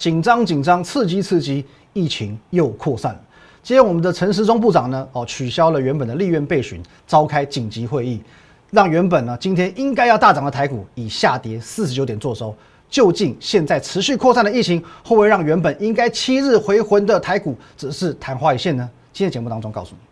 紧张紧张，刺激刺激，疫情又扩散了。今天我们的陈时中部长呢，哦，取消了原本的立院备询，召开紧急会议，让原本呢今天应该要大涨的台股以下跌四十九点作收。究竟现在持续扩散的疫情，会不会让原本应该七日回魂的台股只是昙花一现呢？今天节目当中告诉你。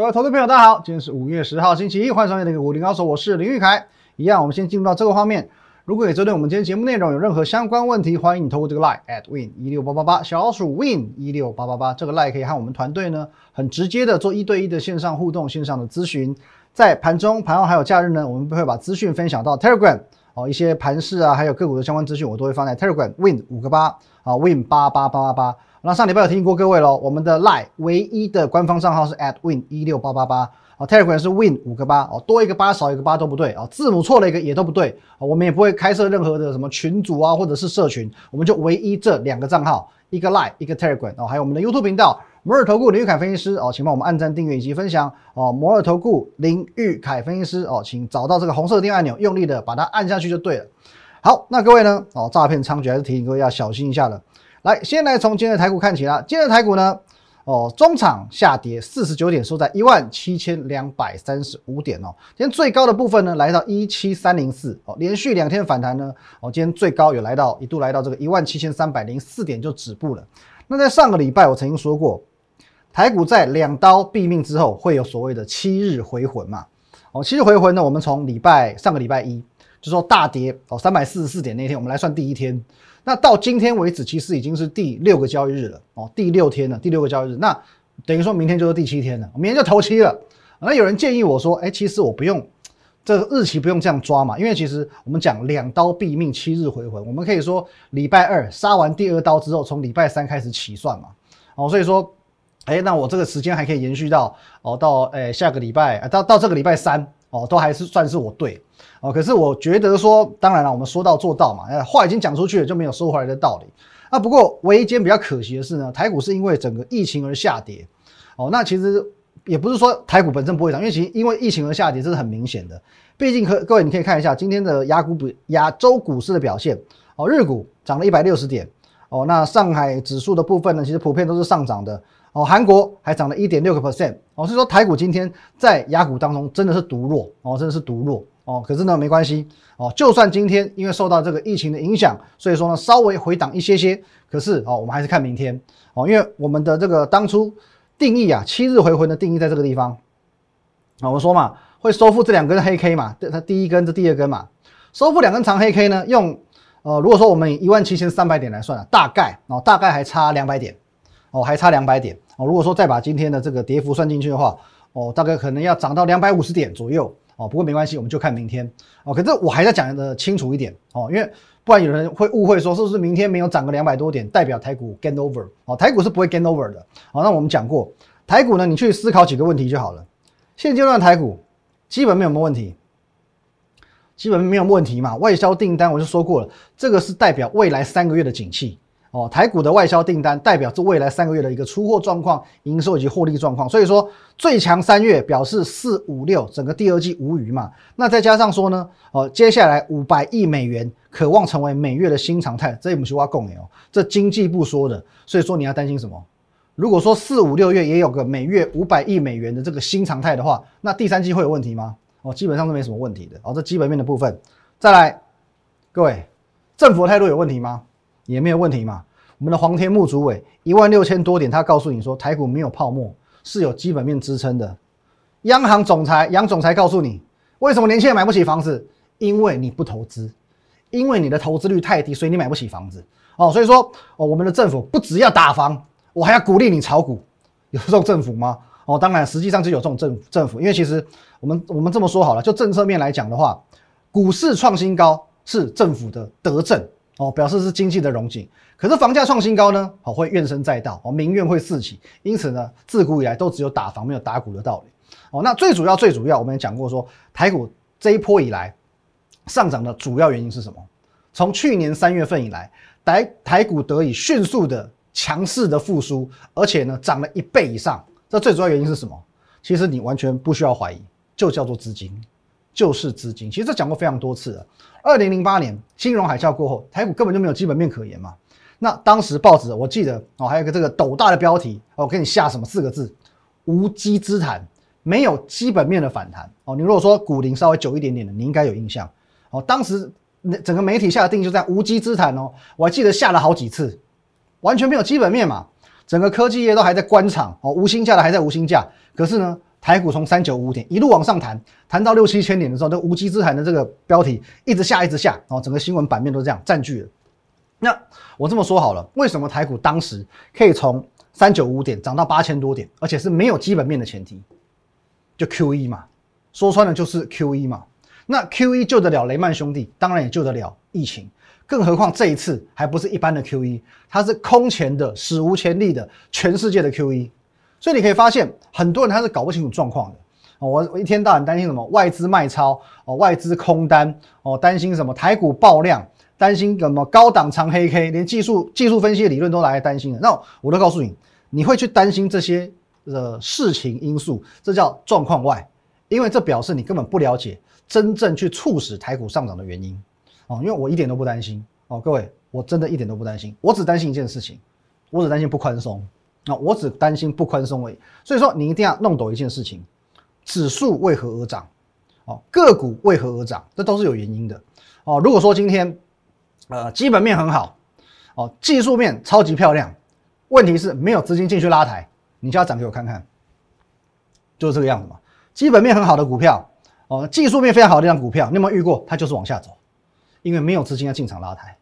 各位投资朋友，大家好，今天是五月十号，星期一，欢迎收看这个五零高手，我是林玉凯。一样，我们先进入到这个画面。如果你针对我们今天节目内容有任何相关问题，欢迎你透过这个 line at win 一六八八八小老鼠 win 一六八八八这个 line 可以和我们团队呢很直接的做一对一的线上互动、线上的咨询。在盘中、盘后还有假日呢，我们会把资讯分享到 Telegram 哦，一些盘势啊，还有个股的相关资讯，我都会放在 Telegram win 五个八啊 win 八八八八八。那上礼拜有提醒过各位喽，我们的 lie 唯一的官方账号是 at win 一六八八八，哦，Telegram 是 win 五个八，哦，多一个八少一个八都不对，哦，字母错了一个也都不对，哦，我们也不会开设任何的什么群组啊，或者是社群，我们就唯一这两个账号，一个 lie 一个 Telegram，哦，还有我们的 YouTube 频道摩尔投顾林玉凯分析师，哦，请帮我们按赞、订阅以及分享，哦，摩尔投顾林玉凯分析师，哦，请找到这个红色的订阅按钮，用力的把它按下去就对了。好，那各位呢，哦，诈骗猖獗，还是提醒各位要小心一下了。来，先来从今天的台股看起啦。今天的台股呢，哦，中场下跌四十九点，收在一万七千两百三十五点哦。今天最高的部分呢，来到一七三零四哦，连续两天反弹呢，哦，今天最高有来到一度来到这个一万七千三百零四点就止步了。那在上个礼拜我曾经说过，台股在两刀毙命之后会有所谓的七日回魂嘛？哦，七日回魂呢，我们从礼拜上个礼拜一就说大跌哦，三百四十四点那天，我们来算第一天。那到今天为止，其实已经是第六个交易日了哦，第六天了，第六个交易日，那等于说明天就是第七天了，明天就头七了。那有人建议我说，哎，其实我不用这个日期不用这样抓嘛，因为其实我们讲两刀毙命，七日回魂，我们可以说礼拜二杀完第二刀之后，从礼拜三开始起算嘛。哦，所以说，哎，那我这个时间还可以延续到哦，到哎下个礼拜啊，到到这个礼拜三。哦，都还是算是我对哦，可是我觉得说，当然了，我们说到做到嘛，呃，话已经讲出去了，就没有收回来的道理。啊，不过唯一间比较可惜的是呢，台股是因为整个疫情而下跌。哦，那其实也不是说台股本身不会涨，因为其因为疫情而下跌，这是很明显的。毕竟可各位你可以看一下今天的亚股亚洲股市的表现。哦，日股涨了一百六十点。哦，那上海指数的部分呢，其实普遍都是上涨的。哦，韩国还涨了一点六个 percent，哦，所以说台股今天在亚股当中真的是独弱，哦，真的是独弱，哦，可是呢没关系，哦，就算今天因为受到这个疫情的影响，所以说呢稍微回档一些些，可是哦，我们还是看明天，哦，因为我们的这个当初定义啊，七日回魂的定义在这个地方，啊，我说嘛，会收复这两根黑 K 嘛，它第一根这第二根嘛，收复两根长黑 K 呢，用呃，如果说我们以一万七千三百点来算啊，大概哦，大概还差两百点。哦，还差两百点哦。如果说再把今天的这个跌幅算进去的话，哦，大概可能要涨到两百五十点左右哦。不过没关系，我们就看明天哦。可是我还在讲的清楚一点哦，因为不然有人会误会说是不是明天没有涨个两百多点，代表台股 gain over 哦？台股是不会 gain over 的。好，那我们讲过台股呢，你去思考几个问题就好了。现阶段台股基本没有什么问题，基本没有问题嘛。外销订单我就说过了，这个是代表未来三个月的景气。哦，台股的外销订单代表着未来三个月的一个出货状况、营收以及获利状况。所以说，最强三月表示四五六整个第二季无虞嘛。那再加上说呢，哦，接下来五百亿美元渴望成为每月的新常态，这也不是挖供的哦，这经济部说的。所以说你要担心什么？如果说四五六月也有个每月五百亿美元的这个新常态的话，那第三季会有问题吗？哦，基本上是没什么问题的。哦，这基本面的部分，再来，各位，政府的态度有问题吗？也没有问题嘛。我们的黄天木主委一万六千多点，他告诉你说台股没有泡沫，是有基本面支撑的。央行总裁杨总裁告诉你，为什么年轻人买不起房子？因为你不投资，因为你的投资率太低，所以你买不起房子。哦，所以说哦，我们的政府不只要打房，我还要鼓励你炒股。有这种政府吗？哦，当然，实际上就有这种政政府，因为其实我们我们这么说好了，就政策面来讲的话，股市创新高是政府的德政。哦，表示是经济的荣景，可是房价创新高呢，好会怨声载道，哦民怨会四起，因此呢，自古以来都只有打房没有打股的道理。哦，那最主要最主要，我们也讲过说，台股这一波以来上涨的主要原因是什么？从去年三月份以来，台台股得以迅速的强势的复苏，而且呢涨了一倍以上，这最主要原因是什么？其实你完全不需要怀疑，就叫做资金，就是资金。其实这讲过非常多次了。二零零八年金融海啸过后，台股根本就没有基本面可言嘛。那当时报纸我记得哦，还有个这个斗大的标题哦，给你下什么四个字：无稽之谈，没有基本面的反弹哦。你如果说股龄稍微久一点点的，你应该有印象哦。当时整个媒体下的定就在无稽之谈哦，我还记得下了好几次，完全没有基本面嘛。整个科技业都还在关厂哦，无薪价的还在无薪价。可是呢，台股从三九五点一路往上弹，弹到六七千点的时候，这无稽之谈的这个标题一直下，一直下哦，整个新闻版面都这样占据了。那我这么说好了，为什么台股当时可以从三九五点涨到八千多点，而且是没有基本面的前提，就 Q E 嘛，说穿了就是 Q E 嘛。那 Q E 救得了雷曼兄弟，当然也救得了疫情。更何况这一次还不是一般的 QE，它是空前的、史无前例的全世界的 QE，所以你可以发现很多人他是搞不清楚状况的。我我一天到晚担心什么外资卖超哦，外资空单哦，担心什么台股爆量，担心什么高档长黑 K，连技术技术分析的理论都来担心了。那我都告诉你，你会去担心这些的事情因素，这叫状况外，因为这表示你根本不了解真正去促使台股上涨的原因。哦，因为我一点都不担心哦，各位，我真的一点都不担心，我只担心一件事情，我只担心不宽松啊，我只担心不宽松而已。所以说，你一定要弄懂一件事情：指数为何而涨？哦，个股为何而涨？这都是有原因的哦。如果说今天呃基本面很好哦，技术面超级漂亮，问题是没有资金进去拉抬，你就要涨给我看看，就是这个样子嘛。基本面很好的股票哦，技术面非常好的这张股票，你有没有遇过？它就是往下走。因为没有资金要进场拉抬，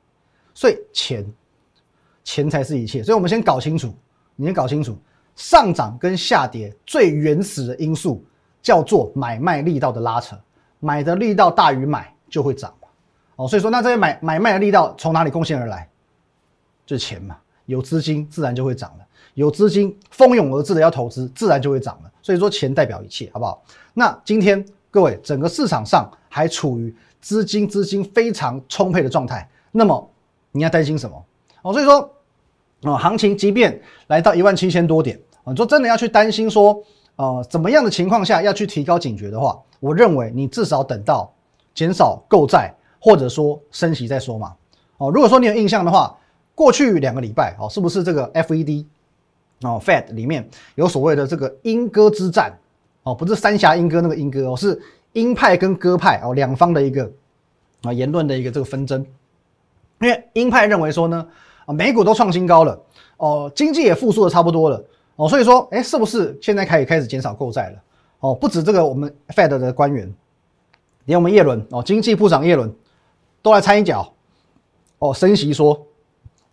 所以钱，钱才是一切。所以我们先搞清楚，你先搞清楚上涨跟下跌最原始的因素叫做买卖力道的拉扯，买的力道大于买就会涨嘛。哦，所以说那这些买买卖的力道从哪里贡献而来？就是钱嘛，有资金自然就会涨了，有资金蜂拥而至的要投资，自然就会涨了。所以说钱代表一切，好不好？那今天各位整个市场上还处于。资金资金非常充沛的状态，那么你要担心什么？哦，所以说，啊，行情即便来到一万七千多点，啊，你说真的要去担心说，呃，怎么样的情况下要去提高警觉的话，我认为你至少等到减少购债或者说升息再说嘛。哦，如果说你有印象的话，过去两个礼拜，哦，是不是这个 FED 哦 Fed 里面有所谓的这个鹰鸽之战？哦，不是三峡鹰鸽那个鹰鸽哦，是。鹰派跟鸽派哦，两方的一个啊言论的一个这个纷争，因为鹰派认为说呢，啊美股都创新高了，哦经济也复苏的差不多了，哦所以说，哎是不是现在可以开始减少购债了？哦不止这个我们 Fed 的官员，连我们耶伦哦经济部长耶伦都来掺一脚，哦升息说，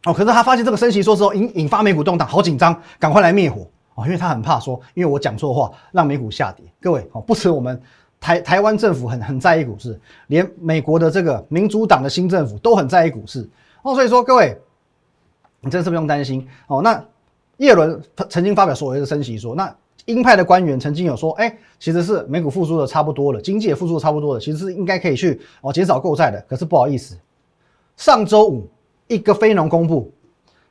哦可是他发现这个升息说之后引引发美股动荡，好紧张，赶快来灭火哦，因为他很怕说，因为我讲错话让美股下跌。各位哦不止我们。台台湾政府很很在意股市，连美国的这个民主党的新政府都很在意股市哦，所以说各位，你真是不用担心哦。那叶伦曾经发表所谓的升息说，那鹰派的官员曾经有说，哎，其实是美股复苏的差不多了，经济也复苏的差不多了，其实是应该可以去哦减少购债的。可是不好意思，上周五一个非农公布，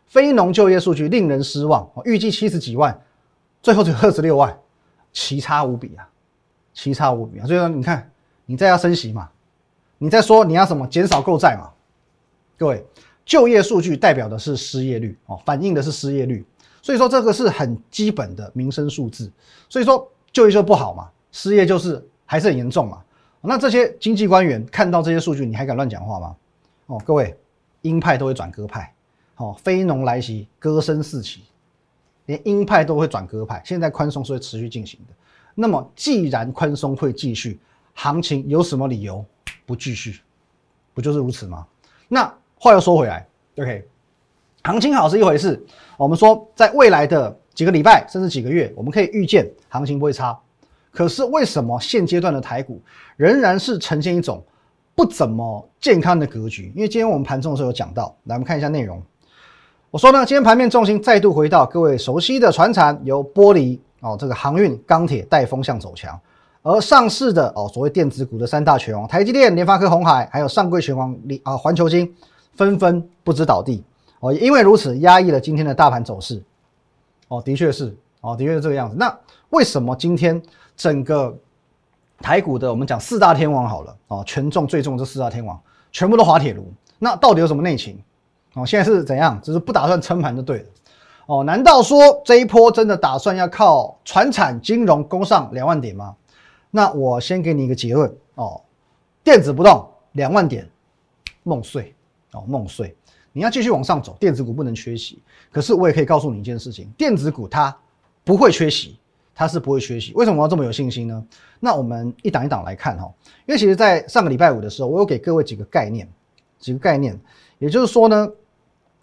非农就业数据令人失望，预计七十几万，最后只有二十六万，奇差无比啊。奇差无比啊！所以说，你看，你再要升息嘛，你再说你要什么减少购债嘛？各位，就业数据代表的是失业率哦，反映的是失业率，所以说这个是很基本的民生数字。所以说就业就不好嘛，失业就是还是很严重嘛。那这些经济官员看到这些数据，你还敢乱讲话吗？哦，各位，鹰派都会转鸽派，哦，非农来袭，歌声四起，连鹰派都会转鸽派。现在宽松是会持续进行的。那么，既然宽松会继续，行情有什么理由不继续？不就是如此吗？那话又说回来，OK，行情好是一回事。我们说，在未来的几个礼拜甚至几个月，我们可以预见行情不会差。可是，为什么现阶段的台股仍然是呈现一种不怎么健康的格局？因为今天我们盘中的时候有讲到，来我们看一下内容。我说呢，今天盘面重心再度回到各位熟悉的船产，由玻璃。哦，这个航运、钢铁带风向走强，而上市的哦，所谓电子股的三大拳王，台积电、联发科、红海，还有上柜拳王啊环球金，纷纷不知倒地哦。因为如此，压抑了今天的大盘走势。哦，的确是哦，的确是这个样子。那为什么今天整个台股的我们讲四大天王好了哦，权重最重这四大天王全部都滑铁卢，那到底有什么内情？哦，现在是怎样？只是不打算撑盘就对了。哦，难道说这一波真的打算要靠船产金融攻上两万点吗？那我先给你一个结论哦，电子不动两万点，梦碎哦，梦碎。你要继续往上走，电子股不能缺席。可是我也可以告诉你一件事情，电子股它不会缺席，它是不会缺席。为什么我要这么有信心呢？那我们一档一档来看哈，因为其实，在上个礼拜五的时候，我有给各位几个概念，几个概念，也就是说呢，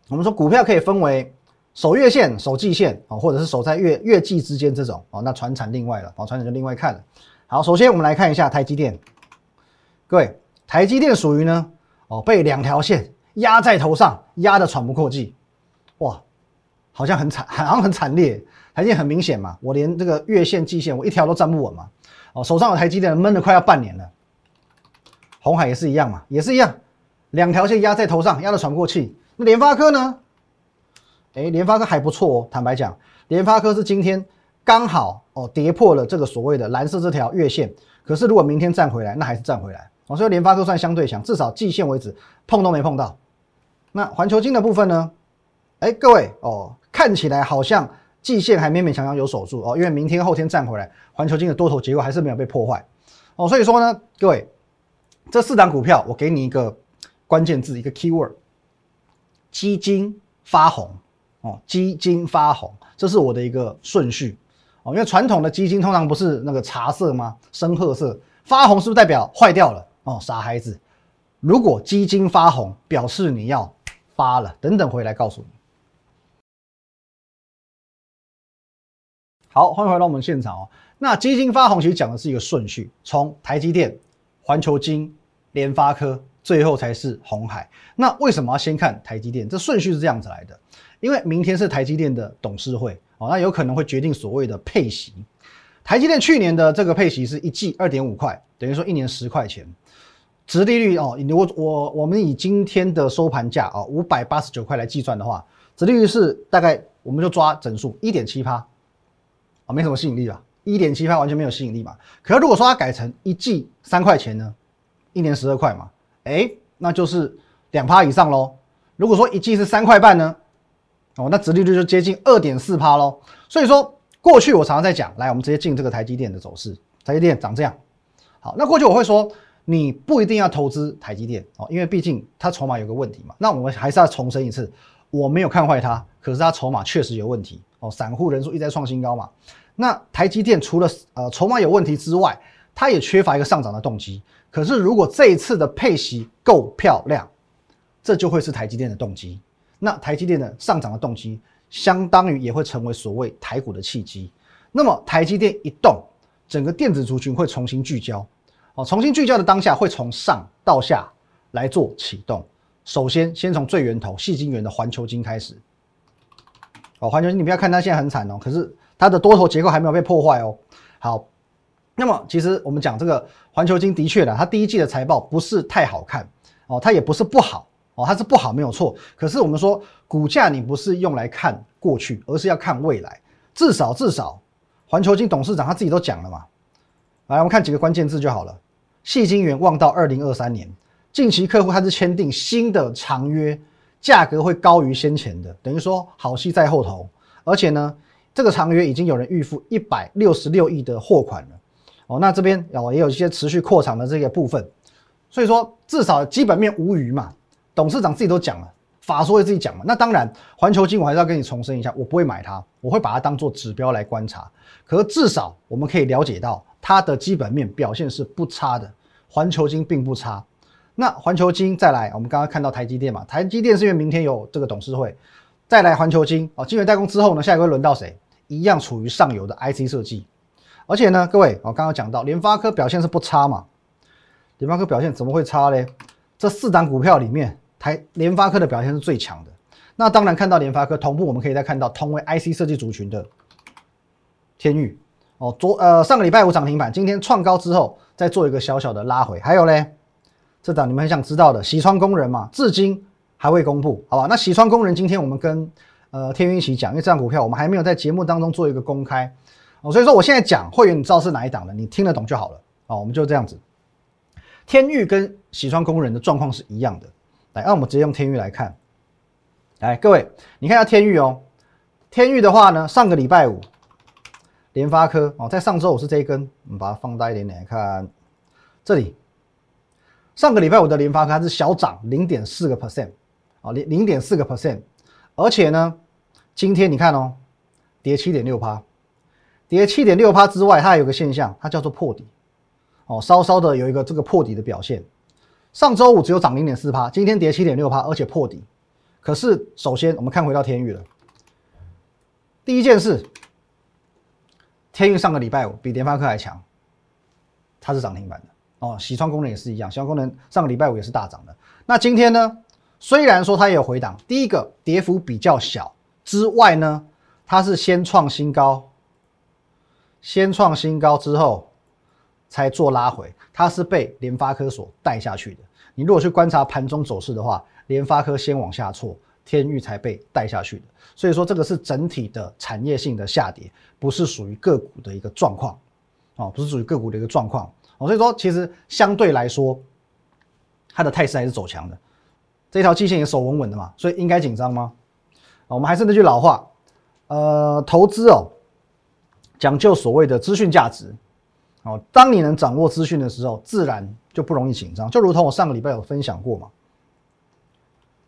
我们说股票可以分为。守月线、守季线啊，或者是守在月月季之间这种啊，那船产另外了，啊，船产就另外看了。好，首先我们来看一下台积电，各位，台积电属于呢，哦，被两条线压在头上，压得喘不过气，哇，好像很惨，好像很惨烈。台积很明显嘛，我连这个月线、季线我一条都站不稳嘛，哦，手上有台积电闷了快要半年了。红海也是一样嘛，也是一样，两条线压在头上，压得喘不过气。那联发科呢？哎，联发科还不错哦。坦白讲，联发科是今天刚好哦跌破了这个所谓的蓝色这条月线。可是如果明天站回来，那还是站回来。哦，所以联发科算相对强，至少季线为止碰都没碰到。那环球金的部分呢？哎，各位哦，看起来好像季线还勉勉强强有守住哦，因为明天后天站回来，环球金的多头结构还是没有被破坏哦。所以说呢，各位，这四档股票我给你一个关键字，一个 keyword：基金发红。哦，基金发红，这是我的一个顺序哦。因为传统的基金通常不是那个茶色吗？深褐色，发红是不是代表坏掉了？哦，傻孩子，如果基金发红，表示你要发了。等等回来告诉你。好，欢迎回到我们现场哦。那基金发红其实讲的是一个顺序，从台积电、环球金、联发科，最后才是红海。那为什么要先看台积电？这顺序是这样子来的。因为明天是台积电的董事会哦，那有可能会决定所谓的配息。台积电去年的这个配息是一季二点五块，等于说一年十块钱，殖利率哦，我我我们以今天的收盘价啊五百八十九块来计算的话，殖利率是大概我们就抓整数一点七趴，啊，没什么吸引力吧？一点七趴完全没有吸引力嘛。可是如果说它改成一季三块钱呢，一年十二块嘛，哎，那就是两趴以上喽。如果说一季是三块半呢？哦，那殖利率就接近二点四趴喽。所以说，过去我常常在讲，来，我们直接进这个台积电的走势。台积电长这样。好，那过去我会说，你不一定要投资台积电哦，因为毕竟它筹码有个问题嘛。那我们还是要重申一次，我没有看坏它，可是它筹码确实有问题哦，散户人数一直在创新高嘛。那台积电除了呃筹码有问题之外，它也缺乏一个上涨的动机。可是如果这一次的配息够漂亮，这就会是台积电的动机。那台积电的上涨的动机，相当于也会成为所谓台股的契机。那么台积电一动，整个电子族群会重新聚焦。重新聚焦的当下，会从上到下来做启动。首先，先从最源头细晶圆的环球晶开始。哦，环球晶，你不要看它现在很惨哦，可是它的多头结构还没有被破坏哦。好，那么其实我们讲这个环球晶的确的，它第一季的财报不是太好看哦，它也不是不好。哦，它是不好没有错，可是我们说股价你不是用来看过去，而是要看未来。至少至少，环球金董事长他自己都讲了嘛。来，我们看几个关键字就好了。细晶圆望到二零二三年，近期客户他是签订新的长约，价格会高于先前的，等于说好戏在后头。而且呢，这个长约已经有人预付一百六十六亿的货款了。哦，那这边哦也有一些持续扩产的这个部分，所以说至少基本面无虞嘛。董事长自己都讲了，法说会自己讲嘛。那当然，环球金我还是要跟你重申一下，我不会买它，我会把它当做指标来观察。可是至少我们可以了解到，它的基本面表现是不差的，环球金并不差。那环球金再来，我们刚刚看到台积电嘛，台积电是因为明天有这个董事会，再来环球金哦，晶圆代工之后呢，下一个轮到谁？一样处于上游的 IC 设计。而且呢，各位，我刚刚讲到联发科表现是不差嘛，联发科表现怎么会差嘞？这四档股票里面。台联发科的表现是最强的，那当然看到联发科同步，我们可以再看到同为 IC 设计族群的天域哦，昨呃上个礼拜五涨停板，今天创高之后再做一个小小的拉回。还有嘞，这档你们很想知道的，喜川工人嘛，至今还未公布，好吧？那喜川工人今天我们跟呃天运一起讲，因为这张股票我们还没有在节目当中做一个公开哦，所以说我现在讲会员你知道是哪一档的，你听得懂就好了哦。我们就这样子，天域跟喜川工人的状况是一样的。来，那我们直接用天域来看。来，各位，你看一下天域哦。天域的话呢，上个礼拜五，联发科哦，在上周五是这一根，我们把它放大一点点来看，这里，上个礼拜五的联发科它是小涨零点四个 percent，啊，零零点四个 percent，而且呢，今天你看哦，跌七点六趴，跌七点六趴之外，它还有个现象，它叫做破底，哦，稍稍的有一个这个破底的表现。上周五只有涨零点四趴，今天跌七点六趴，而且破底。可是，首先我们看回到天域了。第一件事，天域上个礼拜五比联发科还强，它是涨停板的哦。喜创功能也是一样，喜创功能上个礼拜五也是大涨的。那今天呢？虽然说它也有回档，第一个跌幅比较小之外呢，它是先创新高，先创新高之后。才做拉回，它是被联发科所带下去的。你如果去观察盘中走势的话，联发科先往下挫，天域才被带下去的。所以说这个是整体的产业性的下跌，不是属于个股的一个状况，哦，不是属于个股的一个状况。哦，所以说其实相对来说，它的态势还是走强的，这条季线也守稳稳的嘛，所以应该紧张吗？我们还是那句老话，呃，投资哦，讲究所谓的资讯价值。哦，当你能掌握资讯的时候，自然就不容易紧张。就如同我上个礼拜有分享过嘛，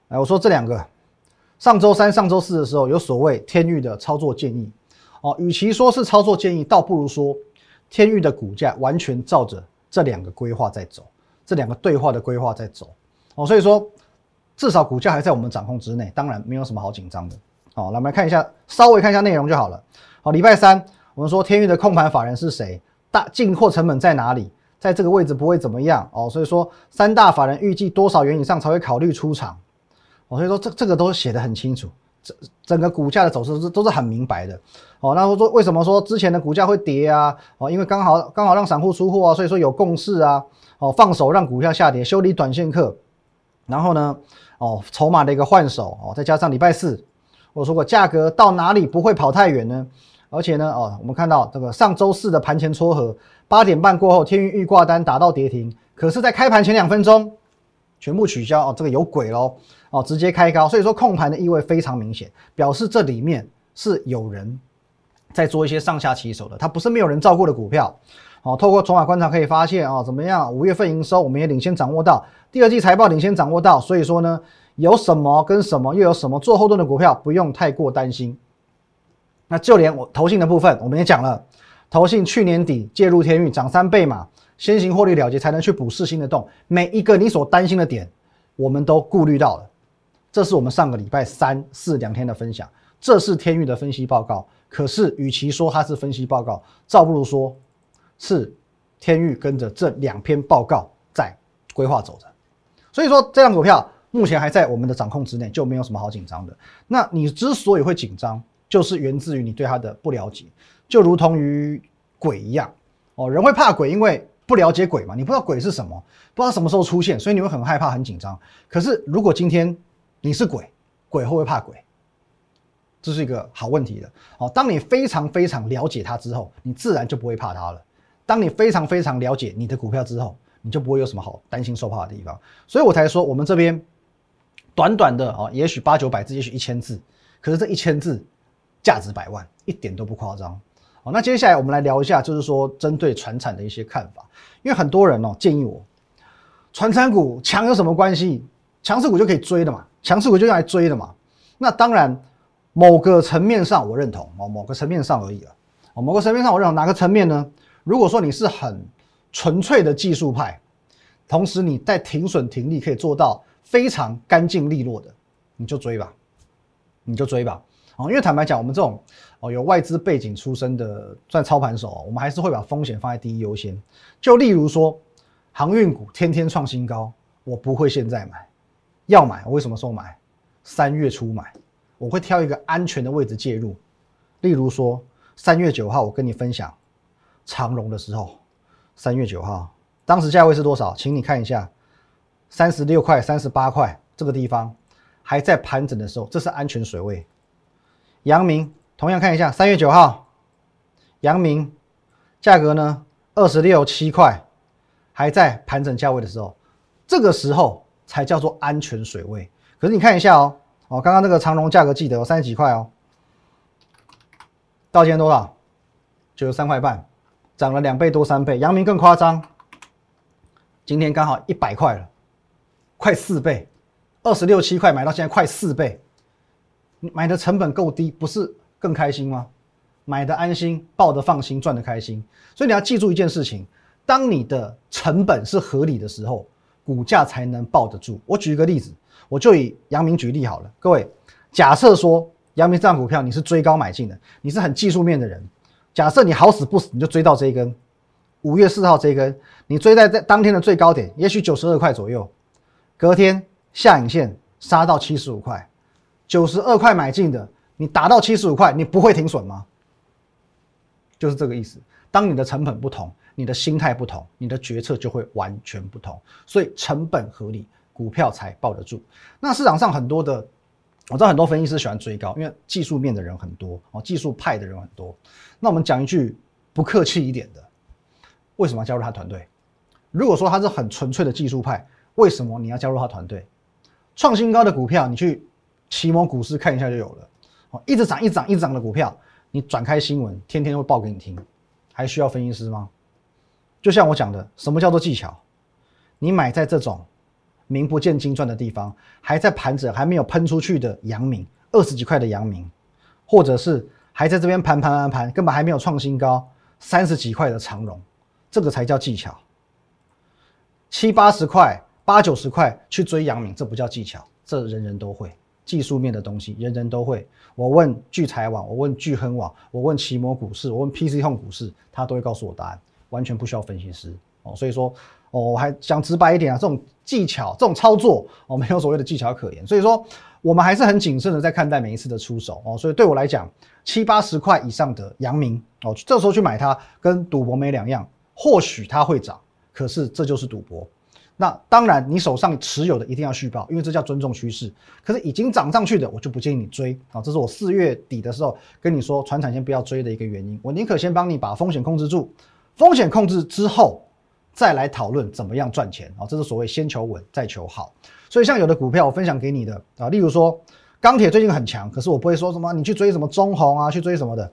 哎，我说这两个，上周三、上周四的时候有所谓天域的操作建议。哦，与其说是操作建议，倒不如说天域的股价完全照着这两个规划在走，这两个对话的规划在走。哦，所以说至少股价还在我们掌控之内，当然没有什么好紧张的。好，来我们来看一下，稍微看一下内容就好了。好，礼拜三我们说天域的控盘法人是谁？大进货成本在哪里？在这个位置不会怎么样哦，所以说三大法人预计多少元以上才会考虑出场哦，所以说这这个都写的很清楚，整整个股价的走势是都是很明白的哦。那说为什么说之前的股价会跌啊？哦，因为刚好刚好让散户出货啊，所以说有共识啊，哦，放手让股价下跌，修理短线客，然后呢，哦，筹码的一个换手哦，再加上礼拜四我说过价格到哪里不会跑太远呢？而且呢，哦，我们看到这个上周四的盘前撮合，八点半过后，天运预挂单打到跌停，可是，在开盘前两分钟全部取消，哦，这个有鬼喽，哦，直接开高，所以说控盘的意味非常明显，表示这里面是有人在做一些上下起手的，它不是没有人照顾的股票，哦，透过筹码观察可以发现，哦，怎么样？五月份营收我们也领先掌握到，第二季财报领先掌握到，所以说呢，有什么跟什么又有什么做后盾的股票，不用太过担心。那就连我投信的部分，我们也讲了，投信去年底介入天域涨三倍嘛，先行获利了结才能去补四新的洞，每一个你所担心的点，我们都顾虑到了。这是我们上个礼拜三四两天的分享，这是天域的分析报告。可是与其说它是分析报告，倒不如说是天域跟着这两篇报告在规划走着。所以说这张股票目前还在我们的掌控之内，就没有什么好紧张的。那你之所以会紧张，就是源自于你对它的不了解，就如同于鬼一样哦。人会怕鬼，因为不了解鬼嘛，你不知道鬼是什么，不知道什么时候出现，所以你会很害怕、很紧张。可是如果今天你是鬼，鬼会不会怕鬼？这是一个好问题的哦。当你非常非常了解它之后，你自然就不会怕它了。当你非常非常了解你的股票之后，你就不会有什么好担心受怕的地方。所以我才说，我们这边短短的哦，也许八九百字，也许一千字，可是这一千字。价值百万，一点都不夸张。好，那接下来我们来聊一下，就是说针对船产的一些看法。因为很多人哦建议我，船产股强有什么关系？强势股就可以追的嘛，强势股就用来追的嘛。那当然，某个层面上我认同哦，某个层面上而已了。某个层面上我认同哪个层面呢？如果说你是很纯粹的技术派，同时你在停损停利可以做到非常干净利落的，你就追吧，你就追吧。哦，因为坦白讲，我们这种哦有外资背景出身的算操盘手，我们还是会把风险放在第一优先。就例如说，航运股天天创新高，我不会现在买，要买我为什么时候买？三月初买，我会挑一个安全的位置介入。例如说，三月九号我跟你分享长荣的时候，三月九号当时价位是多少？请你看一下，三十六块、三十八块这个地方还在盘整的时候，这是安全水位。阳明同样看一下，三月九号，阳明价格呢二十六七块，还在盘整价位的时候，这个时候才叫做安全水位。可是你看一下哦，哦，刚刚那个长荣价格记得有三十几块哦，到今天多少？九十三块半，涨了两倍多三倍。阳明更夸张，今天刚好一百块了，快四倍，二十六七块买到现在快四倍，买的成本够低，不是更开心吗？买的安心，抱的放心，赚的开心。所以你要记住一件事情：当你的成本是合理的时候，股价才能抱得住。我举一个例子，我就以阳明举例好了。各位，假设说阳明这张股票你是追高买进的，你是很技术面的人。假设你好死不死，你就追到这一根五月四号这一根，你追在在当天的最高点，也许九十二块左右，隔天下影线杀到七十五块，九十二块买进的，你打到七十五块，你不会停损吗？就是这个意思。当你的成本不同，你的心态不同，你的决策就会完全不同。所以成本合理，股票才抱得住。那市场上很多的。我知道很多分析师喜欢追高，因为技术面的人很多哦，技术派的人很多。那我们讲一句不客气一点的，为什么要加入他团队？如果说他是很纯粹的技术派，为什么你要加入他团队？创新高的股票，你去奇摩股市看一下就有了。哦，一直涨、一直涨、一直涨的股票，你转开新闻，天天会报给你听，还需要分析师吗？就像我讲的，什么叫做技巧？你买在这种。名不见经传的地方，还在盘着还没有喷出去的阳明，二十几块的阳明，或者是还在这边盘盘盘盘，根本还没有创新高，三十几块的长荣，这个才叫技巧。七八十块、八九十块去追阳明，这不叫技巧，这人人都会。技术面的东西，人人都会。我问聚财网，我问聚亨网，我问奇摩股市，我问 PC Home 股市，他都会告诉我答案，完全不需要分析师哦。所以说。哦，我还讲直白一点啊，这种技巧、这种操作，哦，没有所谓的技巧可言。所以说，我们还是很谨慎的在看待每一次的出手哦。所以对我来讲，七八十块以上的阳明哦，这时候去买它，跟赌博没两样。或许它会涨，可是这就是赌博。那当然，你手上持有的一定要续报，因为这叫尊重趋势。可是已经涨上去的，我就不建议你追啊。这是我四月底的时候跟你说，船产先不要追的一个原因。我宁可先帮你把风险控制住，风险控制之后。再来讨论怎么样赚钱啊，这是所谓先求稳再求好。所以像有的股票我分享给你的啊，例如说钢铁最近很强，可是我不会说什么你去追什么中红啊，去追什么的。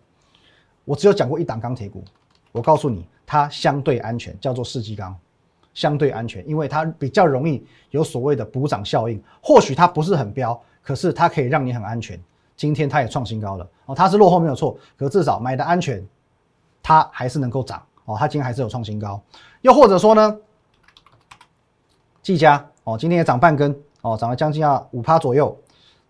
我只有讲过一档钢铁股，我告诉你它相对安全，叫做世纪钢，相对安全，因为它比较容易有所谓的补涨效应。或许它不是很标，可是它可以让你很安全。今天它也创新高了哦，它是落后没有错，可至少买的安全，它还是能够涨哦，它今天还是有创新高。又或者说呢，技嘉哦，今天也涨半根哦，涨了将近要五趴左右。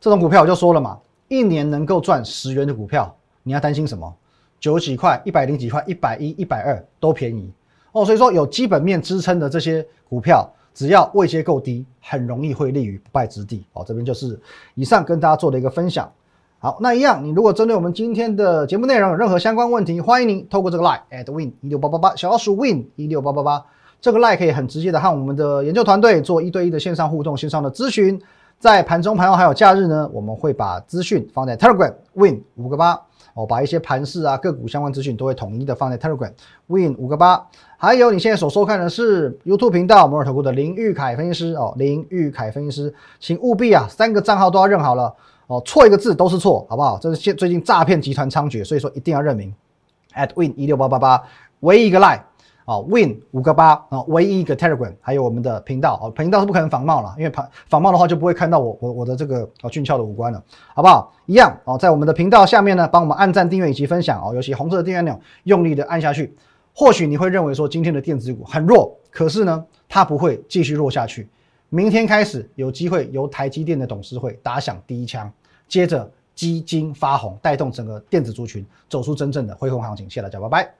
这种股票我就说了嘛，一年能够赚十元的股票，你要担心什么？九几块、一百零几块、一百一、一百二都便宜哦。所以说有基本面支撑的这些股票，只要位阶够低，很容易会立于不败之地哦。这边就是以上跟大家做的一个分享。好，那一样，你如果针对我们今天的节目内容有任何相关问题，欢迎您透过这个 line at win 一六八八八小老鼠 win 一六八八八，这个 line 可以很直接的和我们的研究团队做一对一的线上互动、线上的咨询。在盘中、盘后还有假日呢，我们会把资讯放在 Telegram win 五个八哦，把一些盘势啊、个股相关资讯都会统一的放在 Telegram win 五个八。还有你现在所收看的是 YouTube 频道摩尔投顾的林玉凯分析师哦，林玉凯分析师，请务必啊三个账号都要认好了。哦，错一个字都是错，好不好？这是现最近诈骗集团猖獗，所以说一定要认明。at win 一六八八八，唯一一个 lie 啊，win 五个八啊，唯一一个 telegram，还有我们的频道啊，频道是不可能仿冒了，因为仿仿冒的话就不会看到我我我的这个啊俊俏的五官了，好不好？一样哦，在我们的频道下面呢，帮我们按赞、订阅以及分享哦，尤其红色的订阅按钮，用力的按下去。或许你会认为说今天的电子股很弱，可是呢，它不会继续弱下去。明天开始有机会由台积电的董事会打响第一枪。接着基金发红，带动整个电子族群走出真正的恢宏行情。谢谢大家，拜拜。